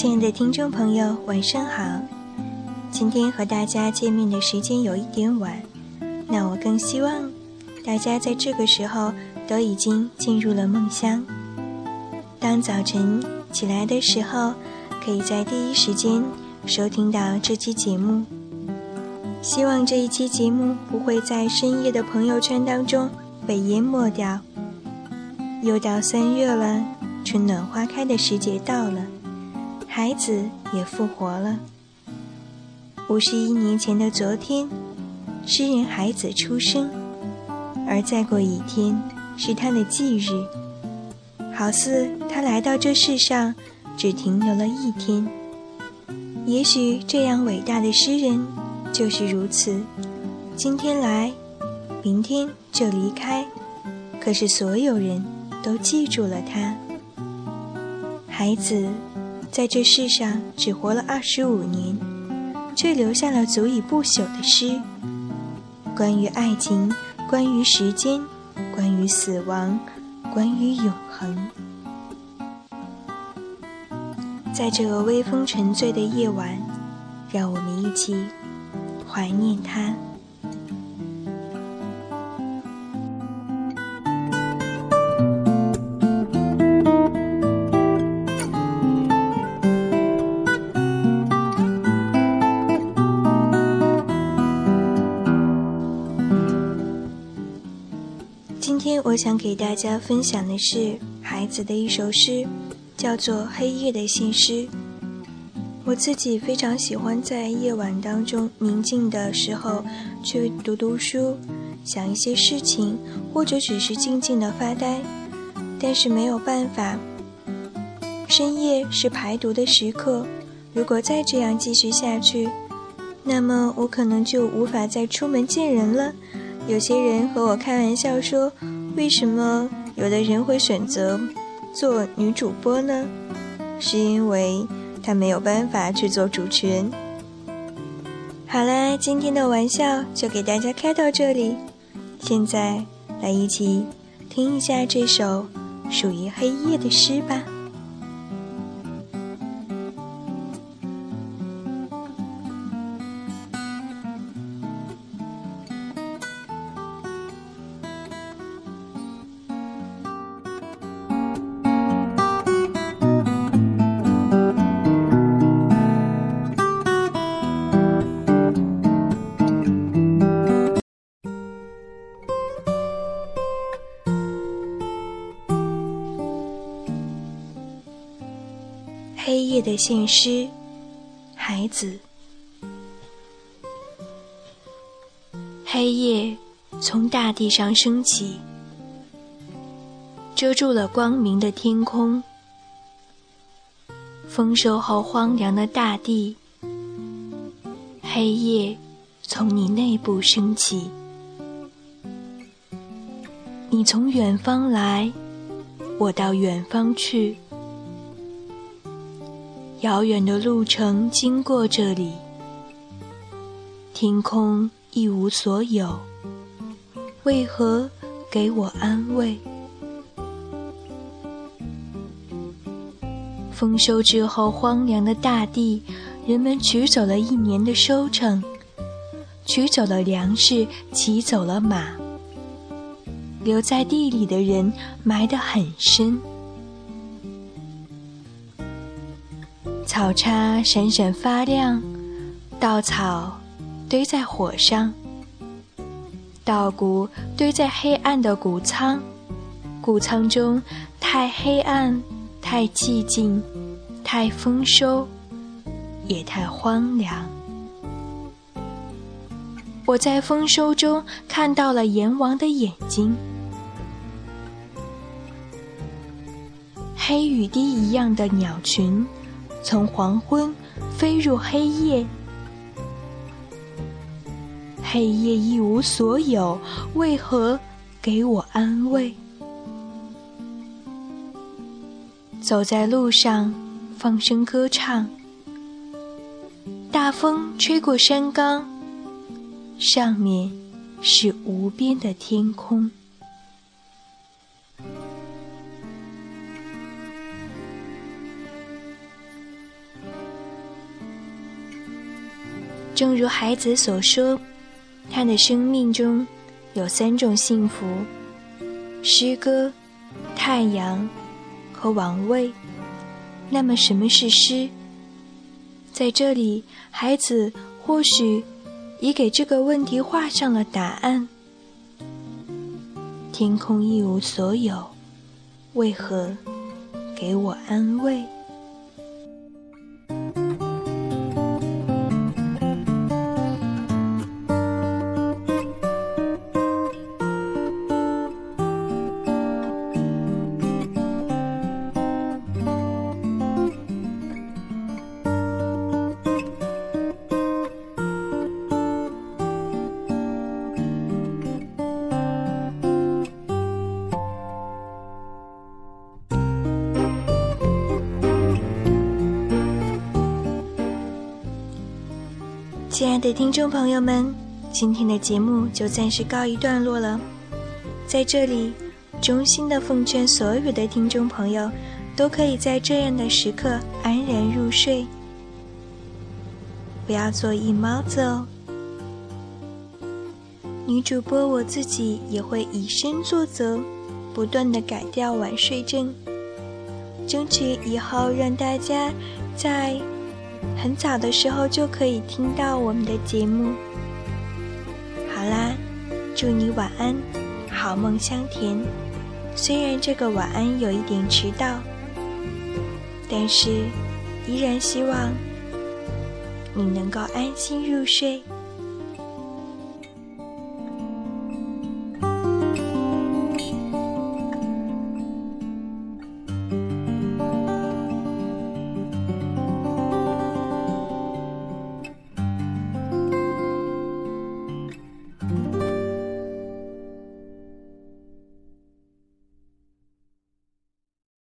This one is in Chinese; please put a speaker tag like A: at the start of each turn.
A: 亲爱的听众朋友，晚上好。今天和大家见面的时间有一点晚，那我更希望大家在这个时候都已经进入了梦乡。当早晨起来的时候，可以在第一时间收听到这期节目。希望这一期节目不会在深夜的朋友圈当中被淹没掉。又到三月了，春暖花开的时节到了。孩子也复活了。五十一年前的昨天，诗人孩子出生，而再过一天是他的忌日，好似他来到这世上只停留了一天。也许这样伟大的诗人就是如此，今天来，明天就离开，可是所有人都记住了他。孩子。在这世上只活了二十五年，却留下了足以不朽的诗。关于爱情，关于时间，关于死亡，关于永恒。在这个微风沉醉的夜晚，让我们一起怀念他。我想给大家分享的是孩子的一首诗，叫做《黑夜的信诗》。我自己非常喜欢在夜晚当中宁静的时候去读读书，想一些事情，或者只是静静的发呆。但是没有办法，深夜是排毒的时刻。如果再这样继续下去，那么我可能就无法再出门见人了。有些人和我开玩笑说。为什么有的人会选择做女主播呢？是因为他没有办法去做主持人。好啦，今天的玩笑就给大家开到这里。现在来一起听一下这首属于黑夜的诗吧。黑夜的现诗，孩子。黑夜从大地上升起，遮住了光明的天空。丰收后荒凉的大地，黑夜从你内部升起。你从远方来，我到远方去。遥远的路程经过这里，天空一无所有，为何给我安慰？丰收之后荒凉的大地，人们取走了一年的收成，取走了粮食，骑走了马，留在地里的人埋得很深。草叉闪闪发亮，稻草堆在火上，稻谷堆在黑暗的谷仓，谷仓中太黑暗，太寂静，太丰收，也太荒凉。我在丰收中看到了阎王的眼睛，黑雨滴一样的鸟群。从黄昏飞入黑夜，黑夜一无所有，为何给我安慰？走在路上，放声歌唱，大风吹过山岗，上面是无边的天空。正如孩子所说，他的生命中有三种幸福：诗歌、太阳和王位。那么，什么是诗？在这里，孩子或许已给这个问题画上了答案。天空一无所有，为何给我安慰？亲爱的听众朋友们，今天的节目就暂时告一段落了。在这里，衷心的奉劝所有的听众朋友，都可以在这样的时刻安然入睡，不要做夜猫子哦。女主播我自己也会以身作则，不断的改掉晚睡症，争取以后让大家在。很早的时候就可以听到我们的节目。好啦，祝你晚安，好梦香甜。虽然这个晚安有一点迟到，但是依然希望你能够安心入睡。